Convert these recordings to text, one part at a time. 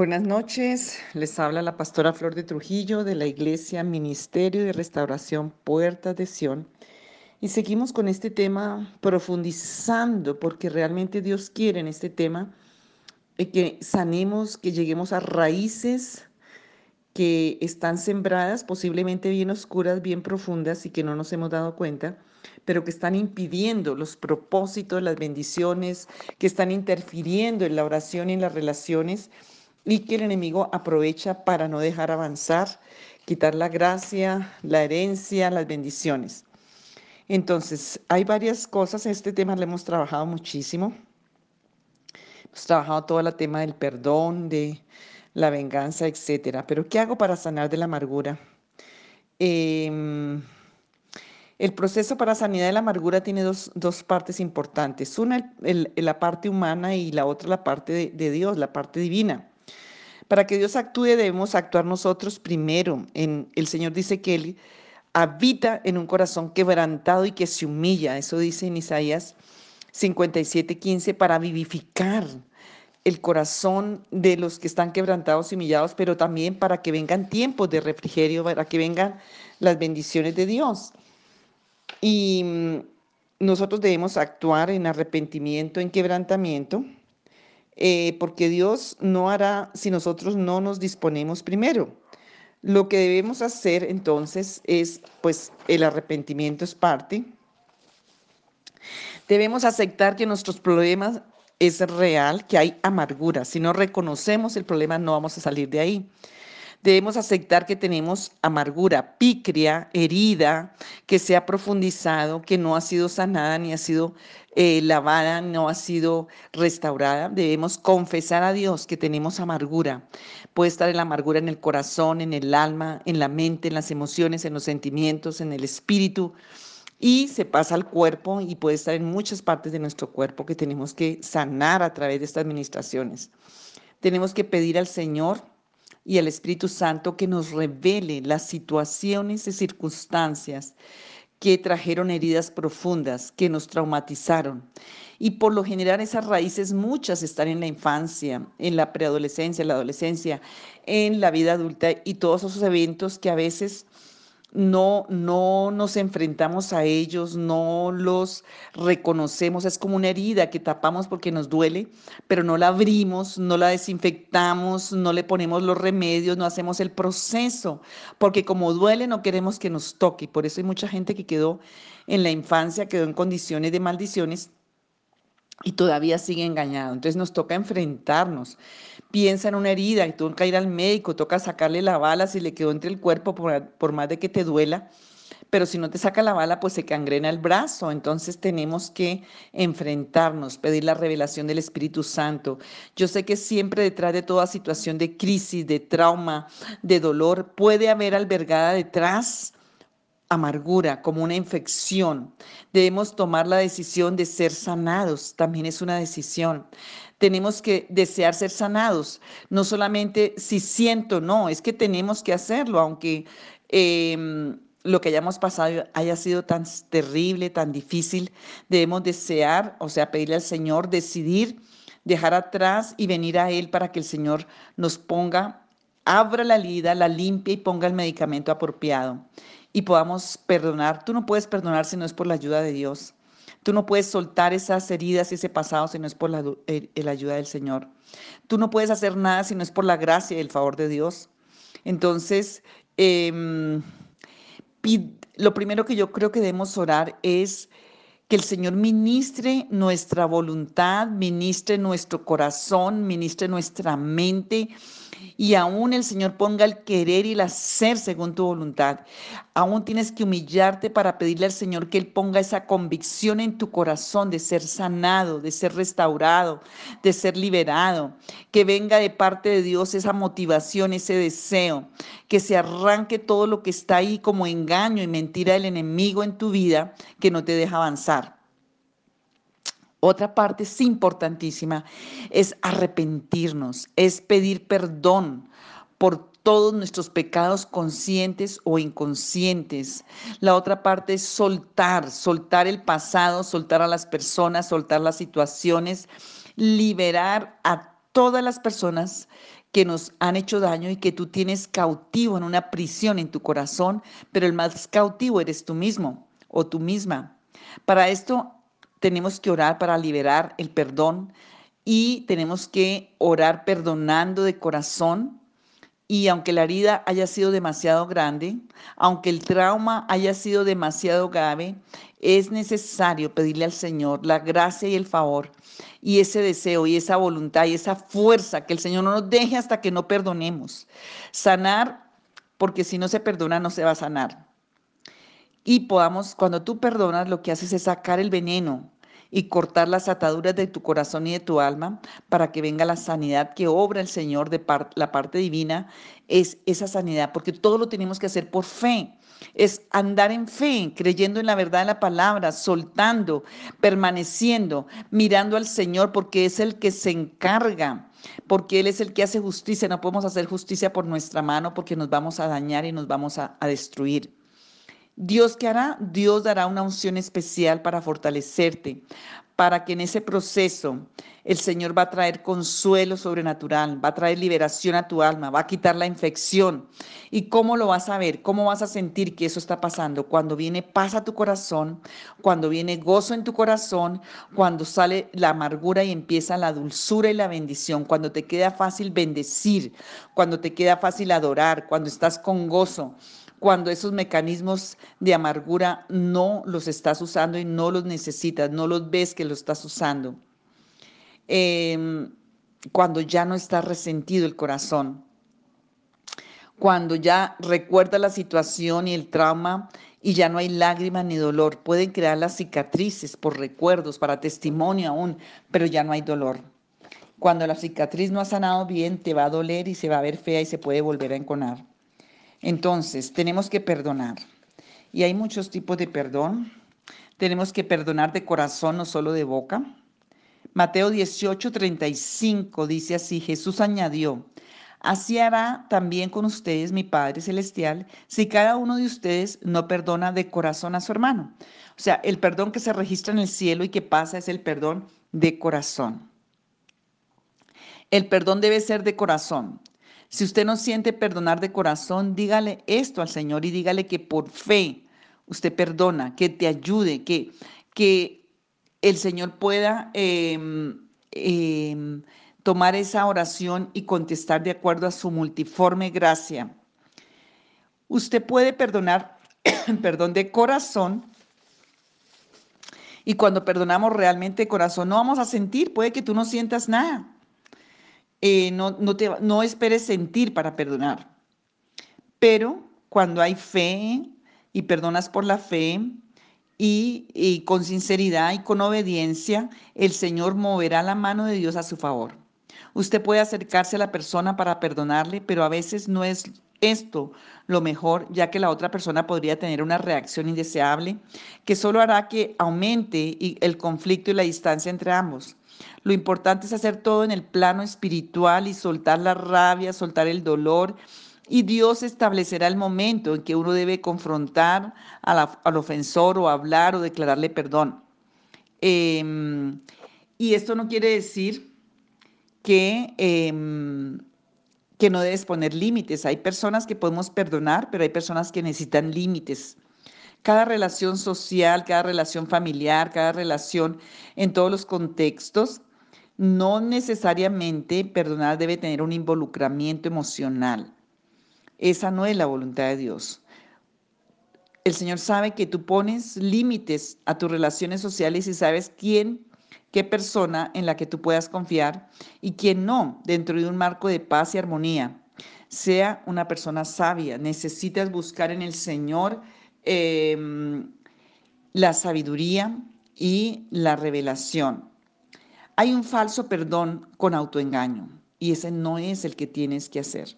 Buenas noches, les habla la pastora Flor de Trujillo de la Iglesia Ministerio de Restauración Puertas de Sion. Y seguimos con este tema profundizando porque realmente Dios quiere en este tema eh, que sanemos, que lleguemos a raíces que están sembradas, posiblemente bien oscuras, bien profundas y que no nos hemos dado cuenta, pero que están impidiendo los propósitos, las bendiciones, que están interfiriendo en la oración y en las relaciones y que el enemigo aprovecha para no dejar avanzar, quitar la gracia, la herencia, las bendiciones. Entonces, hay varias cosas, este tema lo hemos trabajado muchísimo. Hemos trabajado todo el tema del perdón, de la venganza, etcétera. Pero, ¿qué hago para sanar de la amargura? Em, el proceso para sanidad de la amargura tiene dos, partes importantes. Una, la parte humana y la otra, la parte de Dios, la parte divina. Para que Dios actúe debemos actuar nosotros primero. En, el Señor dice que Él habita en un corazón quebrantado y que se humilla. Eso dice en Isaías 57:15 para vivificar el corazón de los que están quebrantados y humillados, pero también para que vengan tiempos de refrigerio, para que vengan las bendiciones de Dios. Y mm, nosotros debemos actuar en arrepentimiento, en quebrantamiento, eh, porque Dios no hará si nosotros no nos disponemos primero. Lo que debemos hacer entonces es, pues el arrepentimiento es parte. Debemos aceptar que nuestros problemas es real, que hay amargura. Si no reconocemos el problema, no vamos a salir de ahí. Debemos aceptar que tenemos amargura, picria, herida, que se ha profundizado, que no ha sido sanada ni ha sido eh, lavada, no ha sido restaurada. Debemos confesar a Dios que tenemos amargura. Puede estar la amargura en el corazón, en el alma, en la mente, en las emociones, en los sentimientos, en el espíritu y se pasa al cuerpo y puede estar en muchas partes de nuestro cuerpo que tenemos que sanar a través de estas administraciones. Tenemos que pedir al Señor y al Espíritu Santo que nos revele las situaciones y circunstancias que trajeron heridas profundas, que nos traumatizaron. Y por lo general esas raíces muchas están en la infancia, en la preadolescencia, en la adolescencia, en la vida adulta y todos esos eventos que a veces no, no nos enfrentamos a ellos, no los reconocemos, es como una herida que tapamos porque nos duele, pero no la abrimos, no la desinfectamos, no le ponemos los remedios, no hacemos el proceso, porque como duele no queremos que nos toque, por eso hay mucha gente que quedó en la infancia, quedó en condiciones de maldiciones y todavía sigue engañado. Entonces nos toca enfrentarnos. Piensa en una herida y toca ir al médico, toca sacarle la bala si le quedó entre el cuerpo, por, más de que te duela. Pero si no te saca la bala, pues se cangrena el brazo. Entonces tenemos que enfrentarnos, pedir la revelación del Espíritu Santo. Yo sé que siempre detrás de toda situación de crisis, de trauma, de dolor, puede haber albergada detrás amargura, como una infección. Debemos tomar la decisión de ser sanados, también es una decisión. Tenemos que desear ser sanados, no solamente si siento, no, es que tenemos que hacerlo, aunque em, lo que hayamos pasado haya sido tan terrible, tan difícil, debemos desear, o sea, pedirle al Señor, decidir, dejar atrás y venir a Él para que el Señor nos ponga, abra la herida, la limpie y ponga el medicamento apropiado y podamos perdonar. Tú no puedes perdonar si no es por la ayuda de Dios. Tú no puedes soltar esas heridas y ese pasado si no es por la, ayuda del Señor. Tú no puedes hacer nada si no es por la gracia y el favor de Dios. Entonces, em, lo primero que yo creo que debemos orar es que el Señor ministre nuestra voluntad, ministre nuestro corazón, ministre nuestra mente y aún el Señor ponga el querer y el hacer según tu voluntad. Aún tienes que humillarte para pedirle al Señor que Él ponga esa convicción en tu corazón de ser sanado, de ser restaurado, de ser liberado. Que venga de parte de Dios esa motivación, ese deseo. Que se arranque todo lo que está ahí como engaño y mentira del enemigo en tu vida que no te deja avanzar. Otra parte es importantísima, es arrepentirnos, es pedir perdón por todos nuestros pecados conscientes o inconscientes. La otra parte es soltar, soltar el pasado, soltar a las personas, soltar las situaciones, liberar a todas las personas que nos han hecho daño y que tú tienes cautivo en una prisión en tu corazón, pero el más cautivo eres tú mismo o tú misma. Para esto tenemos que orar para liberar el perdón y tenemos que orar perdonando de corazón. Y aunque la herida haya sido demasiado grande, aunque el trauma haya sido demasiado grave, es necesario pedirle al Señor la gracia y el favor y ese deseo y esa voluntad y esa fuerza que el Señor no nos deje hasta que no perdonemos. Sanar, porque si no se perdona no se va a sanar. Y podamos, cuando tú perdonas, lo que haces es sacar el veneno y cortar las ataduras de tu corazón y de tu alma para que venga la sanidad que obra el Señor de la parte divina, es esa sanidad, porque todo lo tenemos que hacer por fe es andar en fe, creyendo en la verdad de la palabra, soltando, permaneciendo, mirando al Señor, porque es el que se encarga, porque Él es el que hace justicia. No podemos hacer justicia por nuestra mano porque nos vamos a dañar y nos vamos a, destruir. Dios qué hará? Dios dará una unción especial para fortalecerte, para que en ese proceso el Señor va a traer consuelo sobrenatural, va a traer liberación a tu alma, va a quitar la infección. ¿Y cómo lo vas a ver? ¿Cómo vas a sentir que eso está pasando? Cuando viene paz a tu corazón, cuando viene gozo en tu corazón, cuando sale la amargura y empieza la dulzura y la bendición, cuando te queda fácil bendecir, cuando te queda fácil adorar, cuando estás con gozo cuando esos mecanismos de amargura no los estás usando y no los necesitas, no los ves que los estás usando. Em, cuando ya no está resentido el corazón, cuando ya recuerda la situación y el trauma y ya no hay lágrimas ni dolor. Pueden crear las cicatrices por recuerdos, para testimonio aún, pero ya no hay dolor. Cuando la cicatriz no ha sanado bien, te va a doler y se va a ver fea y se puede volver a enconar. Entonces, tenemos que perdonar. Y hay muchos tipos de perdón. Tenemos que perdonar de corazón, no solo de boca. Mateo 18, 35 dice así, Jesús añadió, así hará también con ustedes mi Padre Celestial si cada uno de ustedes no perdona de corazón a su hermano. O sea, el perdón que se registra en el cielo y que pasa es el perdón de corazón. El perdón debe ser de corazón. Si usted no siente perdonar de corazón, dígale esto al Señor y dígale que por fe usted perdona, que te ayude, que, que el Señor pueda em, em, tomar esa oración y contestar de acuerdo a su multiforme gracia. Usted puede perdonar, perdón, de corazón. Y cuando perdonamos realmente de corazón, no vamos a sentir, puede que tú no sientas nada. Eh, no, no, te, no esperes sentir para perdonar. Pero cuando hay fe y perdonas por la fe y, y con sinceridad y con obediencia, el Señor moverá la mano de Dios a su favor. Usted puede acercarse a la persona para perdonarle, pero a veces no es esto lo mejor, ya que la otra persona podría tener una reacción indeseable que solo hará que aumente el conflicto y la distancia entre ambos. Lo importante es hacer todo en el plano espiritual y soltar la rabia, soltar el dolor. Y Dios establecerá el momento en que uno debe confrontar al ofensor o hablar o declararle perdón. Em, y esto no quiere decir que, em, que no debes poner límites. Hay personas que podemos perdonar, pero hay personas que necesitan límites cada relación social, cada relación familiar, cada relación en todos los contextos, no necesariamente perdonar debe tener un involucramiento emocional. Esa no es la voluntad de Dios. El Señor sabe que tú pones límites a tus relaciones sociales y sabes quién, qué persona en la que tú puedas confiar y quién no, dentro de un marco de paz y armonía. Sea una persona sabia, necesitas buscar en el Señor Em, la sabiduría y la revelación. Hay un falso perdón con autoengaño y ese no es el que tienes que hacer.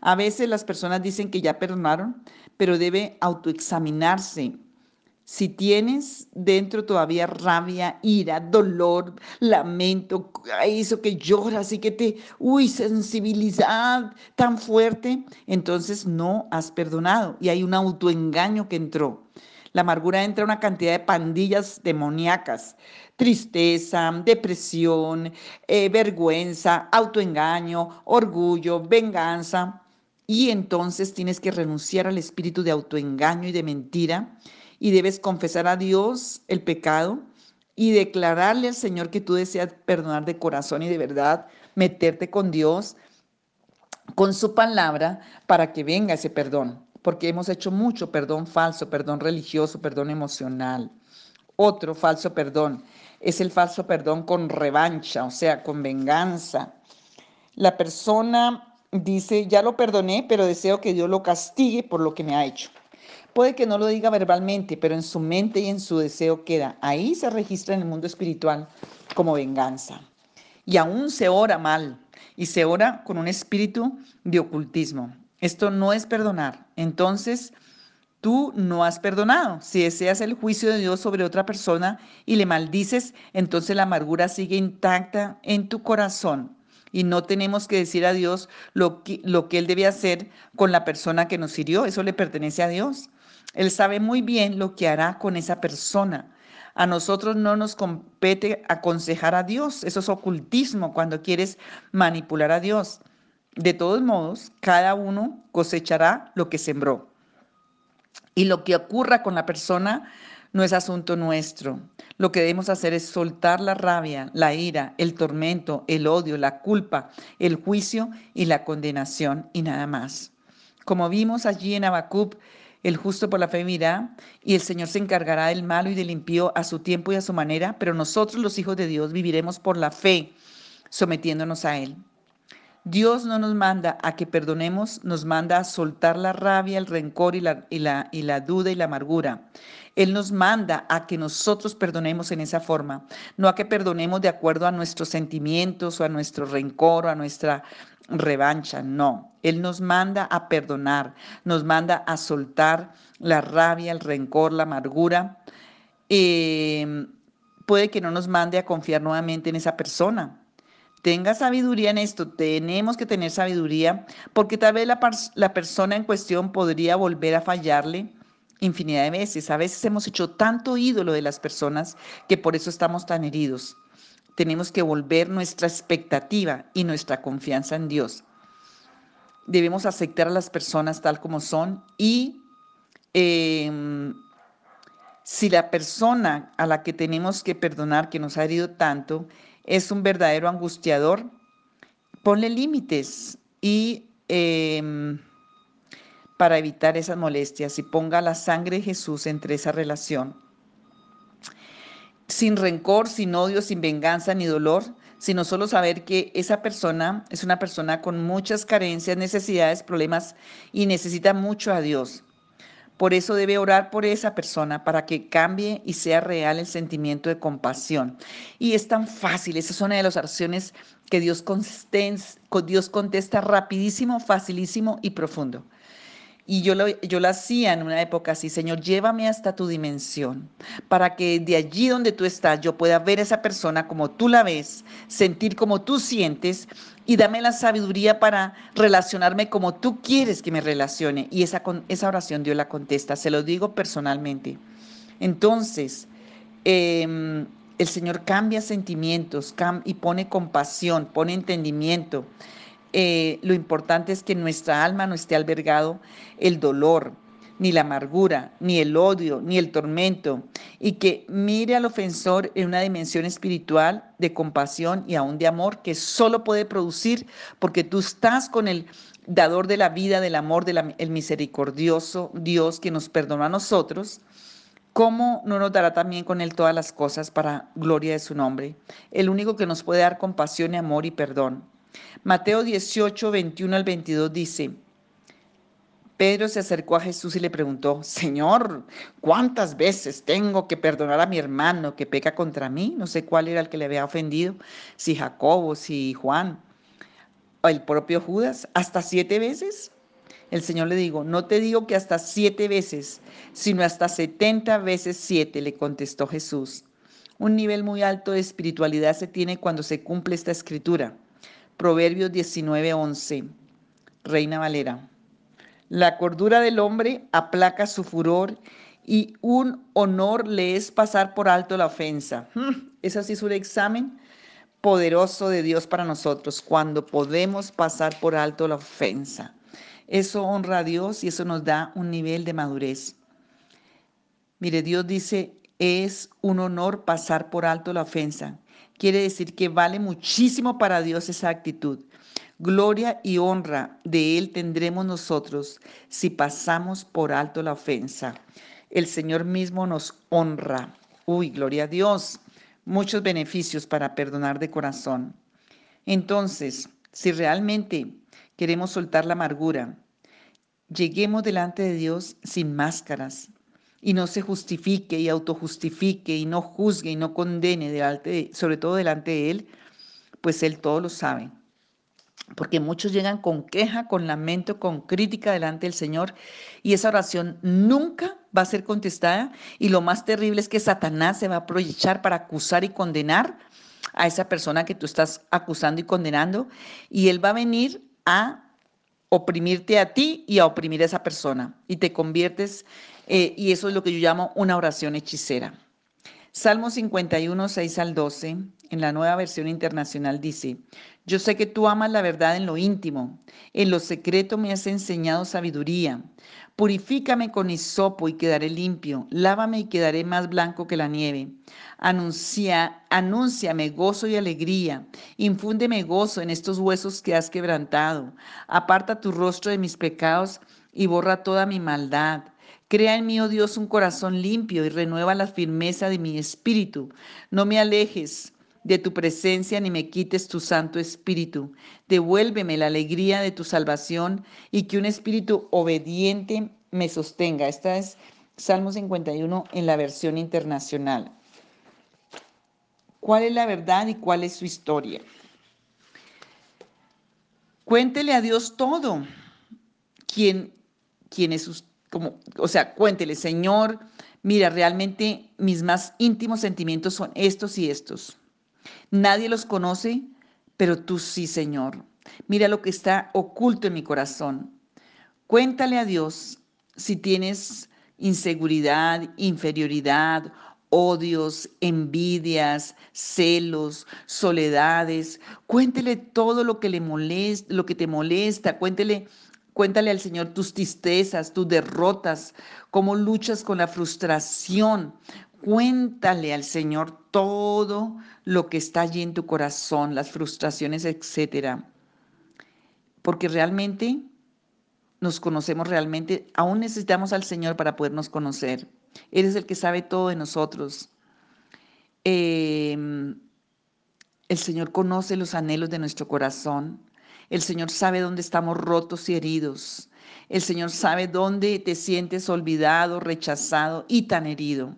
A veces las personas dicen que ya perdonaron, pero debe autoexaminarse. Si tienes dentro todavía rabia, ira, dolor, lamento, eso que lloras y que te, uy, sensibilidad tan fuerte, entonces no has perdonado y hay un autoengaño que entró. La amargura entra una cantidad de pandillas demoníacas, tristeza, depresión, eh, vergüenza, autoengaño, orgullo, venganza. Y entonces tienes que renunciar al espíritu de autoengaño y de mentira y debes confesar a Dios el pecado y declararle al Señor que tú deseas perdonar de corazón y de verdad, meterte con Dios, con su palabra, para que venga ese perdón porque hemos hecho mucho perdón falso, perdón religioso, perdón emocional. Otro falso perdón es el falso perdón con revancha, o sea, con venganza. La persona dice, ya lo perdoné, pero deseo que Dios lo castigue por lo que me ha hecho. Puede que no lo diga verbalmente, pero en su mente y en su deseo queda. Ahí se registra en el mundo espiritual como venganza. Y aún se ora mal y se ora con un espíritu de ocultismo. Esto no es perdonar. Entonces, tú no has perdonado. Si deseas el juicio de Dios sobre otra persona y le maldices, entonces la amargura sigue intacta en tu corazón. Y no tenemos que decir a Dios lo que, lo que Él debe hacer con la persona que nos hirió. Eso le pertenece a Dios. Él sabe muy bien lo que hará con esa persona. A nosotros no nos compete aconsejar a Dios. Eso es ocultismo cuando quieres manipular a Dios. De todos modos, cada uno cosechará lo que sembró. Y lo que ocurra con la persona no es asunto nuestro. Lo que debemos hacer es soltar la rabia, la ira, el tormento, el odio, la culpa, el juicio y la condenación y nada más. Como vimos allí en Abacub, el justo por la fe mirá y el Señor se encargará del malo y del impío a su tiempo y a su manera, pero nosotros los hijos de Dios viviremos por la fe, sometiéndonos a Él. Dios no nos manda a que perdonemos, nos manda a soltar la rabia, el rencor y la, duda y la amargura. Él nos manda a que nosotros perdonemos en esa forma, no a que perdonemos de acuerdo a nuestros sentimientos o a nuestro rencor o a nuestra revancha, no. Él nos manda a perdonar, nos manda a soltar la rabia, el rencor, la amargura. Eh, puede que no nos mande a confiar nuevamente en esa persona, tenga sabiduría en esto, tenemos que tener sabiduría, porque tal vez la, persona en cuestión podría volver a fallarle infinidad de veces. A veces hemos hecho tanto ídolo de las personas que por eso estamos tan heridos. Tenemos que volver nuestra expectativa y nuestra confianza en Dios. Debemos aceptar a las personas tal como son y em, si la persona a la que tenemos que perdonar, que nos ha herido tanto, es un verdadero angustiador, ponle límites y em, para evitar esas molestias y ponga la sangre de Jesús entre esa relación. Sin rencor, sin odio, sin venganza ni dolor, sino solo saber que esa persona es una persona con muchas carencias, necesidades, problemas y necesita mucho a Dios. Por eso debe orar por esa persona para que cambie y sea real el sentimiento de compasión. Y es tan fácil, esa es una de las oraciones que Dios, Dios contesta rapidísimo, facilísimo y profundo. Y yo lo, yo lo hacía en una época así, Señor, llévame hasta tu dimensión, para que de allí donde tú estás yo pueda ver a esa persona como tú la ves, sentir como tú sientes y dame la sabiduría para relacionarme como tú quieres que me relacione. Y esa, esa oración Dios la contesta, se lo digo personalmente. Entonces, em, el Señor cambia sentimientos y pone compasión, pone entendimiento. Eh, lo importante es que nuestra alma no esté albergado el dolor, ni la amargura, ni el odio, ni el tormento, y que mire al ofensor en una dimensión espiritual de compasión y aún de amor que solo puede producir porque tú estás con el dador de la vida, del amor, del misericordioso Dios que nos perdonó a nosotros. ¿Cómo no nos dará también con Él todas las cosas para gloria de su nombre? El único que nos puede dar compasión y amor y perdón. Mateo 18, 21 al 22 dice, Pedro se acercó a Jesús y le preguntó, Señor, ¿cuántas veces tengo que perdonar a mi hermano que peca contra mí? No sé cuál era el que le había ofendido, si Jacobo, si Juan, o el propio Judas, hasta siete veces. El Señor le dijo, no te digo que hasta siete veces, sino hasta setenta veces siete, le contestó Jesús. Un nivel muy alto de espiritualidad se tiene cuando se cumple esta escritura. Proverbios 19:11, Reina Valera. La cordura del hombre aplaca su furor y un honor le es pasar por alto la ofensa. Hmm, ese sí es un examen poderoso de Dios para nosotros, cuando podemos pasar por alto la ofensa. Eso honra a Dios y eso nos da un nivel de madurez. Mire, Dios dice, es un honor pasar por alto la ofensa. Quiere decir que vale muchísimo para Dios esa actitud. Gloria y honra de Él tendremos nosotros si pasamos por alto la ofensa. El Señor mismo nos honra. Uy, gloria a Dios muchos beneficios para perdonar de corazón. Entonces, si realmente queremos soltar la amargura, lleguemos delante de Dios sin máscaras y no se justifique y autojustifique y no juzgue y no condene sobre todo delante de Él, pues Él todo lo sabe. Porque muchos llegan con queja, con lamento, con crítica delante del Señor y esa oración nunca va a ser contestada y lo más terrible es que Satanás se va a aprovechar para acusar y condenar a esa persona que tú estás acusando y condenando y él va a venir a oprimirte a ti y a oprimir a esa persona y te conviertes eh, y eso es lo que yo llamo una oración hechicera. Salmo 51, 6 al 12, en la nueva versión internacional dice, yo sé que tú amas la verdad en lo íntimo, en lo secreto me has enseñado sabiduría. Purifícame con hisopo y quedaré limpio, lávame y quedaré más blanco que la nieve. Anuncia, anúnciame gozo y alegría, infúndeme gozo en estos huesos que has quebrantado. Aparta tu rostro de mis pecados y borra toda mi maldad. Crea en mí, oh Dios, un corazón limpio y renueva la firmeza de mi espíritu. No me alejes de tu presencia ni me quites tu Santo Espíritu. Devuélveme la alegría de tu salvación y que un espíritu obediente me sostenga. Esta es Salmo 51 en la versión internacional. ¿Cuál es la verdad y cuál es su historia? Cuéntele a Dios todo. ¿Quién, quién es usted? Como, o sea, cuéntele, Señor, mira, realmente mis más íntimos sentimientos son estos y estos. Nadie los conoce, pero tú sí, Señor. Mira lo que está oculto en mi corazón. Cuéntale a Dios si tienes inseguridad, inferioridad, odios, envidias, celos, soledades. Cuéntele todo lo que le molesta, lo que te molesta. Cuéntele Cuéntale al Señor tus tristezas, tus derrotas, cómo luchas con la frustración. Cuéntale al Señor todo lo que está allí en tu corazón, las frustraciones, etcétera. Porque realmente nos conocemos realmente, aún necesitamos al Señor para podernos conocer. Él es el que sabe todo de nosotros. Em, el Señor conoce los anhelos de nuestro corazón. El Señor sabe dónde estamos rotos y heridos. El Señor sabe dónde te sientes olvidado, rechazado y tan herido.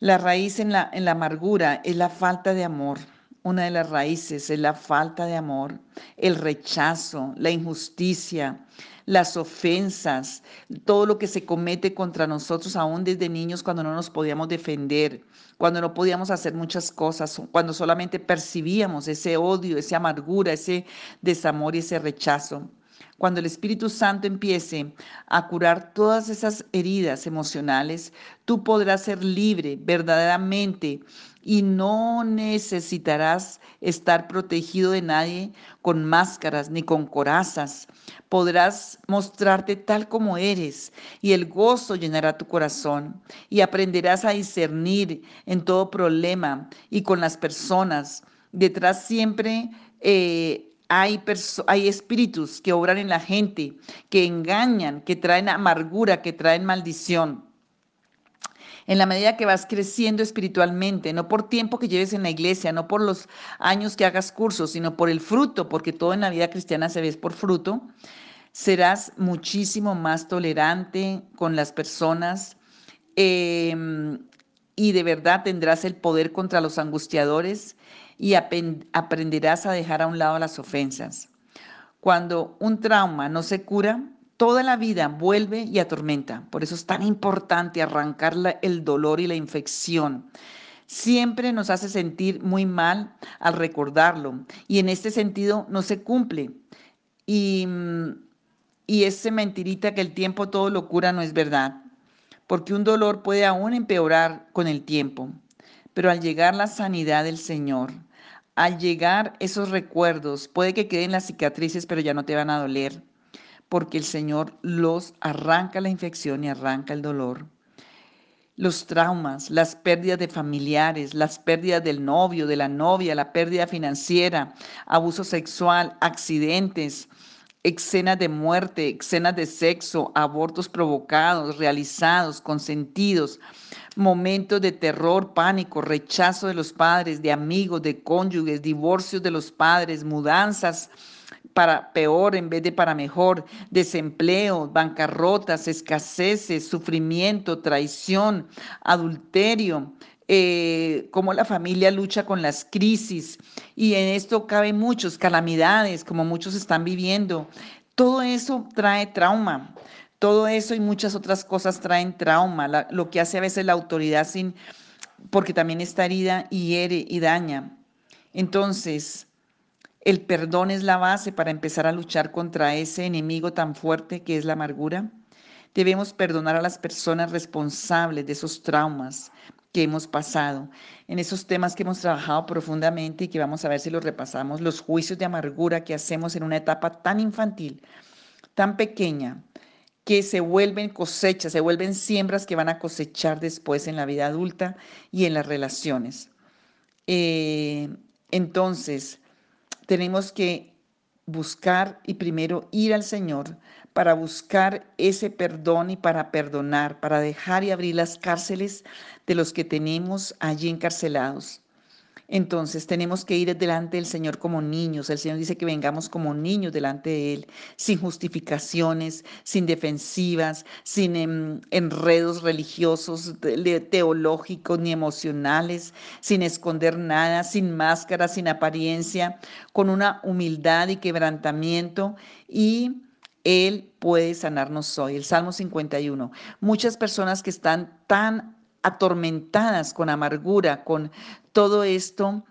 La raíz en la, amargura es la falta de amor. Una de las raíces es la falta de amor, el rechazo, la injusticia, las ofensas, todo lo que se comete contra nosotros aún desde niños cuando no nos podíamos defender, cuando no podíamos hacer muchas cosas, cuando solamente percibíamos ese odio, esa amargura, ese desamor y ese rechazo. Cuando el Espíritu Santo empiece a curar todas esas heridas emocionales, tú podrás ser libre verdaderamente y no necesitarás estar protegido de nadie con máscaras ni con corazas. Podrás mostrarte tal como eres y el gozo llenará tu corazón y aprenderás a discernir en todo problema y con las personas. Detrás siempre eh, hay, hay espíritus que obran en la gente, que engañan, que traen amargura, que traen maldición en la medida que vas creciendo espiritualmente, no por tiempo que lleves en la iglesia, no por los años que hagas cursos, sino por el fruto, porque todo en la vida cristiana se ve por fruto, serás muchísimo más tolerante con las personas em, y de verdad tendrás el poder contra los angustiadores y aprenderás a dejar a un lado las ofensas. Cuando un trauma no se cura, toda la vida vuelve y atormenta. Por eso es tan importante arrancar el dolor y la infección. Siempre nos hace sentir muy mal al recordarlo y en este sentido no se cumple. Y, y ese mentirita que el tiempo todo lo cura no es verdad porque un dolor puede aún empeorar con el tiempo. Pero al llegar la sanidad del Señor, al llegar esos recuerdos, puede que queden las cicatrices, pero ya no te van a doler, porque el Señor los arranca la infección y arranca el dolor. Los traumas, las pérdidas de familiares, las pérdidas del novio, de la novia, la pérdida financiera, abuso sexual, accidentes, escenas de muerte, escenas de sexo, abortos provocados, realizados, consentidos, momentos de terror, pánico, rechazo de los padres, de amigos, de cónyuges, divorcios de los padres, mudanzas para peor en vez de para mejor, desempleo, bancarrotas, escaseces, sufrimiento, traición, adulterio, eh, cómo la familia lucha con las crisis y en esto caben muchos calamidades como muchos están viviendo. Todo eso trae trauma. Todo eso y muchas otras cosas traen trauma, lo que hace a veces la autoridad sin, porque también está herida y hiere y daña. Entonces, el perdón es la base para empezar a luchar contra ese enemigo tan fuerte que es la amargura. Debemos perdonar a las personas responsables de esos traumas que hemos pasado, en esos temas que hemos trabajado profundamente y que vamos a ver si los repasamos, los juicios de amargura que hacemos en una etapa tan infantil, tan pequeña, que se vuelven cosechas, se vuelven siembras que van a cosechar después en la vida adulta y en las relaciones. Eh, entonces, tenemos que buscar y primero ir al Señor para buscar ese perdón y para perdonar, para dejar y abrir las cárceles de los que tenemos allí encarcelados. Entonces tenemos que ir delante del Señor como niños. El Señor dice que vengamos como niños delante de Él, sin justificaciones, sin defensivas, sin em, enredos religiosos, teológicos ni emocionales, sin esconder nada, sin máscara, sin apariencia, con una humildad y quebrantamiento y él puede sanarnos hoy. El Salmo 51. Muchas personas que están tan atormentadas con amargura, con todo esto,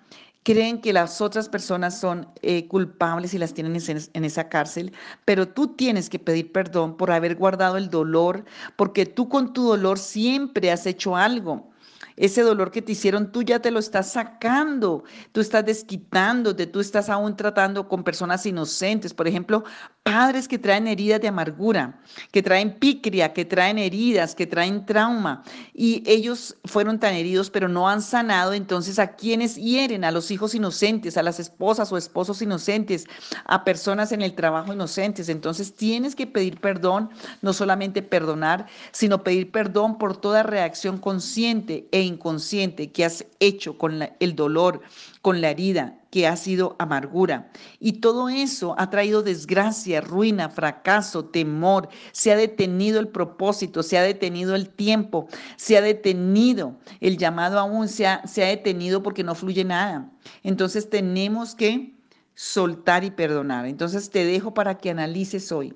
creen que las otras personas son eh, culpables y las tienen en, esa cárcel, pero tú tienes que pedir perdón por haber guardado el dolor, porque tú con tu dolor siempre has hecho algo. Ese dolor que te hicieron, tú ya te lo estás sacando, tú estás desquitándote, tú estás aún tratando con personas inocentes. Por ejemplo, padres que traen heridas de amargura, que traen picria, que traen heridas, que traen trauma. Y ellos fueron tan heridos, pero no han sanado. Entonces, ¿a quienes hieren? A los hijos inocentes, a las esposas o esposos inocentes, a personas en el trabajo inocentes. Entonces, tienes que pedir perdón, no solamente perdonar, sino pedir perdón por toda reacción consciente e inconsciente que has hecho con el dolor, con la herida, que ha sido amargura. Y todo eso ha traído desgracia, ruina, fracaso, temor. Se ha detenido el propósito, se ha detenido el tiempo, se ha detenido el llamado aún, se ha, se ha detenido porque no fluye nada. Entonces tenemos que soltar y perdonar. Entonces te dejo para que analices hoy.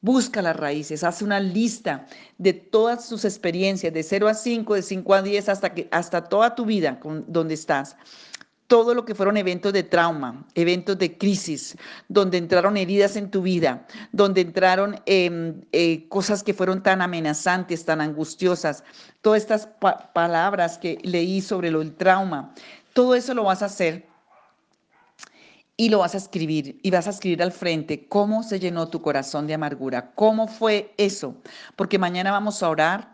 Busca las raíces, haz una lista de todas tus experiencias, de 0 a 5, de 5 a 10, hasta, que, hasta toda tu vida con, donde estás. Todo lo que fueron eventos de trauma, eventos de crisis, donde entraron heridas en tu vida, donde entraron em, eh, cosas que fueron tan amenazantes, tan angustiosas, todas estas palabras que leí sobre lo del trauma, todo eso lo vas a hacer y lo vas a escribir y vas a escribir al frente cómo se llenó tu corazón de amargura, cómo fue eso, porque mañana vamos a orar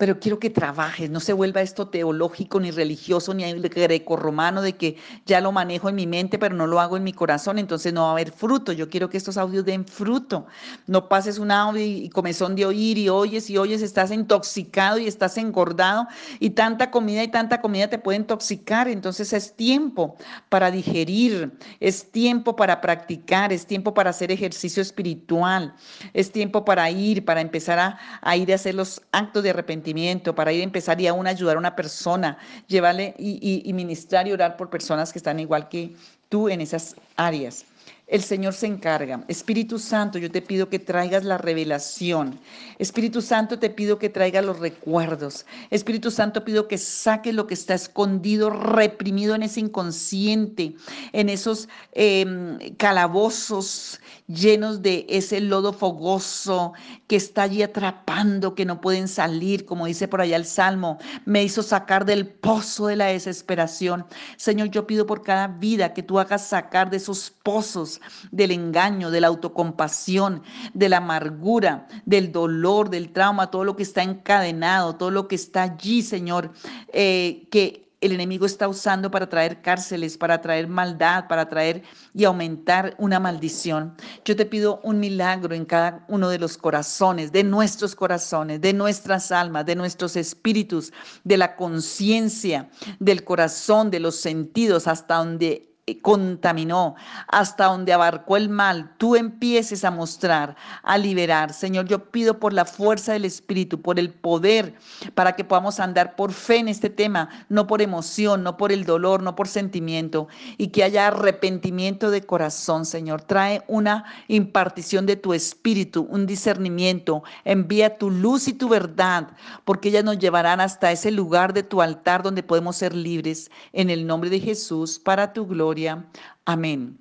pero quiero que trabajes, no se vuelva esto teológico, ni religioso, ni greco-romano, de que ya lo manejo en mi mente, pero no lo hago en mi corazón, entonces no va a haber fruto. Yo quiero que estos audios den fruto. No pases un audio y comezón de oír y oyes y oyes, estás intoxicado y estás engordado y tanta comida y tanta comida te puede intoxicar. Entonces es tiempo para digerir, es tiempo para practicar, es tiempo para hacer ejercicio espiritual, es tiempo para ir, para empezar a, a ir a hacer los actos de arrepentimiento para ir a empezar y aún ayudar a una persona, llevarle y, ministrar y orar por personas que están igual que tú en esas áreas. El Señor se encarga. Espíritu Santo, yo te pido que traigas la revelación. Espíritu Santo, te pido que traigas los recuerdos. Espíritu Santo, pido que saques lo que está escondido, reprimido en ese inconsciente, en esos em, calabozos llenos de ese lodo fogoso que está allí atrapando, que no pueden salir, como dice por allá el Salmo. Me hizo sacar del pozo de la desesperación. Señor, yo pido por cada vida que tú hagas sacar de esos pozos del engaño, de la autocompasión, de la amargura, del dolor, del trauma, todo lo que está encadenado, todo lo que está allí, Señor, eh, que el enemigo está usando para traer cárceles, para traer maldad, para traer y aumentar una maldición. Yo te pido un milagro en cada uno de los corazones, de nuestros corazones, de nuestras almas, de nuestros espíritus, de la conciencia, del corazón, de los sentidos, hasta donde contaminó, hasta donde abarcó el mal, tú empieces a mostrar, a liberar. Señor, yo pido por la fuerza del Espíritu, por el poder, para que podamos andar por fe en este tema, no por emoción, no por el dolor, no por sentimiento, y que haya arrepentimiento de corazón, Señor. Trae una impartición de tu Espíritu, un discernimiento. Envía tu luz y tu verdad, porque ellas nos llevarán hasta ese lugar de tu altar donde podemos ser libres. En el nombre de Jesús, para tu gloria. Amén.